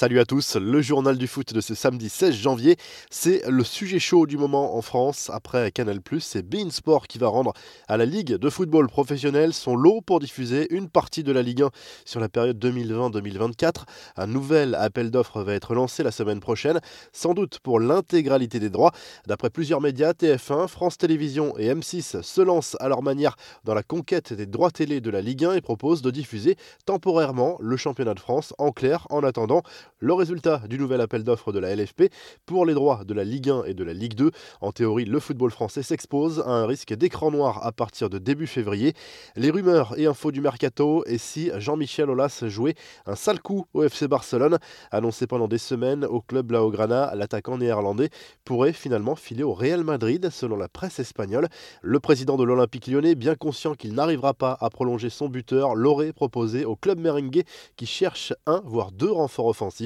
Salut à tous, le journal du foot de ce samedi 16 janvier, c'est le sujet chaud du moment en France. Après Canal+, c'est Bein Sport qui va rendre à la Ligue de football professionnel son lot pour diffuser une partie de la Ligue 1 sur la période 2020-2024. Un nouvel appel d'offres va être lancé la semaine prochaine, sans doute pour l'intégralité des droits. D'après plusieurs médias, TF1, France Télévisions et M6 se lancent à leur manière dans la conquête des droits télé de la Ligue 1 et proposent de diffuser temporairement le championnat de France en clair en attendant le résultat du nouvel appel d'offres de la LFP pour les droits de la Ligue 1 et de la Ligue 2. En théorie, le football français s'expose à un risque d'écran noir à partir de début février. Les rumeurs et infos du mercato et si Jean-Michel Aulas jouait un sale coup au FC Barcelone, annoncé pendant des semaines au club Blaugrana, l'attaquant néerlandais pourrait finalement filer au Real Madrid selon la presse espagnole. Le président de l'Olympique lyonnais, bien conscient qu'il n'arrivera pas à prolonger son buteur, l'aurait proposé au club merengue qui cherche un voire deux renforts offensifs.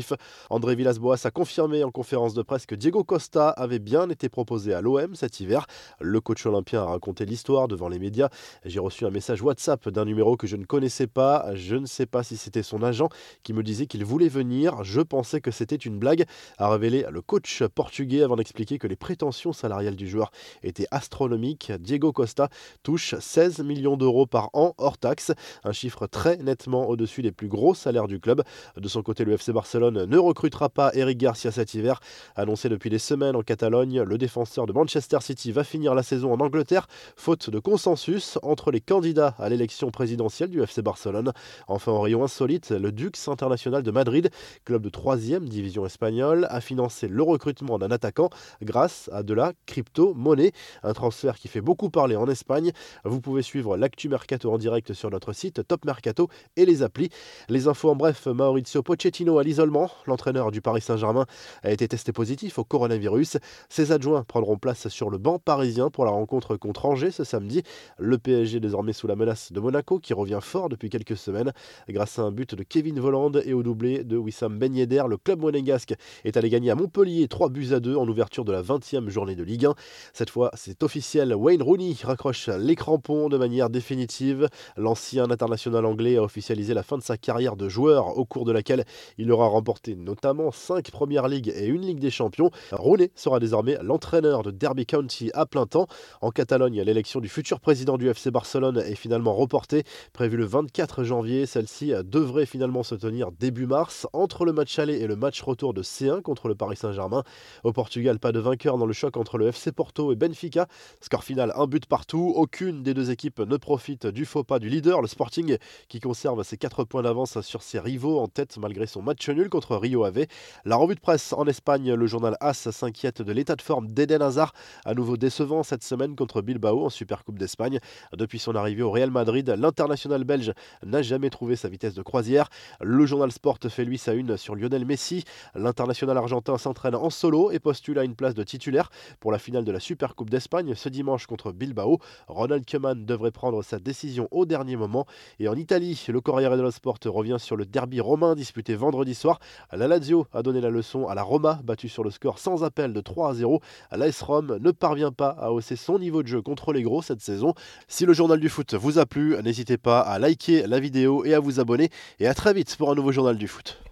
André Villas-Boas a confirmé en conférence de presse que Diego Costa avait bien été proposé à l'OM cet hiver. Le coach olympien a raconté l'histoire devant les médias. J'ai reçu un message WhatsApp d'un numéro que je ne connaissais pas. Je ne sais pas si c'était son agent qui me disait qu'il voulait venir. Je pensais que c'était une blague, a révélé le coach portugais avant d'expliquer que les prétentions salariales du joueur étaient astronomiques. Diego Costa touche 16 millions d'euros par an hors taxe, un chiffre très nettement au-dessus des plus gros salaires du club. De son côté, le FC Barcelone ne recrutera pas Eric Garcia cet hiver. Annoncé depuis des semaines en Catalogne, le défenseur de Manchester City va finir la saison en Angleterre, faute de consensus entre les candidats à l'élection présidentielle du FC Barcelone. Enfin, en rayon insolite, le Dux International de Madrid, club de 3 division espagnole, a financé le recrutement d'un attaquant grâce à de la crypto-monnaie. Un transfert qui fait beaucoup parler en Espagne. Vous pouvez suivre l'actu Mercato en direct sur notre site Top Mercato et les applis. Les infos en bref, Maurizio Pochettino à l'entraîneur du Paris Saint-Germain a été testé positif au coronavirus. Ses adjoints prendront place sur le banc parisien pour la rencontre contre Angers ce samedi. Le PSG désormais sous la menace de Monaco qui revient fort depuis quelques semaines. Grâce à un but de Kevin Volland et au doublé de Wissam Ben Yedder, le club monégasque est allé gagner à Montpellier 3 buts à 2 en ouverture de la 20e journée de Ligue 1. Cette fois, c'est officiel, Wayne Rooney raccroche les crampons de manière définitive. L'ancien international anglais a officialisé la fin de sa carrière de joueur au cours de laquelle il aura remporté notamment 5 premières ligues et une Ligue des Champions. Rooney sera désormais l'entraîneur de Derby County à plein temps. En Catalogne, l'élection du futur président du FC Barcelone est finalement reportée, prévue le 24 janvier. Celle-ci devrait finalement se tenir début mars entre le match aller et le match retour de C1 contre le Paris Saint-Germain. Au Portugal, pas de vainqueur dans le choc entre le FC Porto et Benfica. Score final, un but partout. Aucune des deux équipes ne profite du faux pas du leader, le Sporting, qui conserve ses 4 points d'avance sur ses rivaux en tête malgré son match nul contre Rio Ave. La revue de presse en Espagne, le journal AS s'inquiète de l'état de forme d'Eden Hazard, à nouveau décevant cette semaine contre Bilbao en Supercoupe d'Espagne. Depuis son arrivée au Real Madrid, l'international belge n'a jamais trouvé sa vitesse de croisière. Le journal Sport fait lui sa une sur Lionel Messi. L'international argentin s'entraîne en solo et postule à une place de titulaire pour la finale de la Supercoupe d'Espagne ce dimanche contre Bilbao. Ronald Koeman devrait prendre sa décision au dernier moment. Et en Italie, le Corriere dello Sport revient sur le derby romain disputé vendredi soir. La Lazio a donné la leçon à la Roma, battue sur le score sans appel de 3 à 0. L'AS Rome ne parvient pas à hausser son niveau de jeu contre les gros cette saison. Si le journal du foot vous a plu, n'hésitez pas à liker la vidéo et à vous abonner. Et à très vite pour un nouveau journal du foot.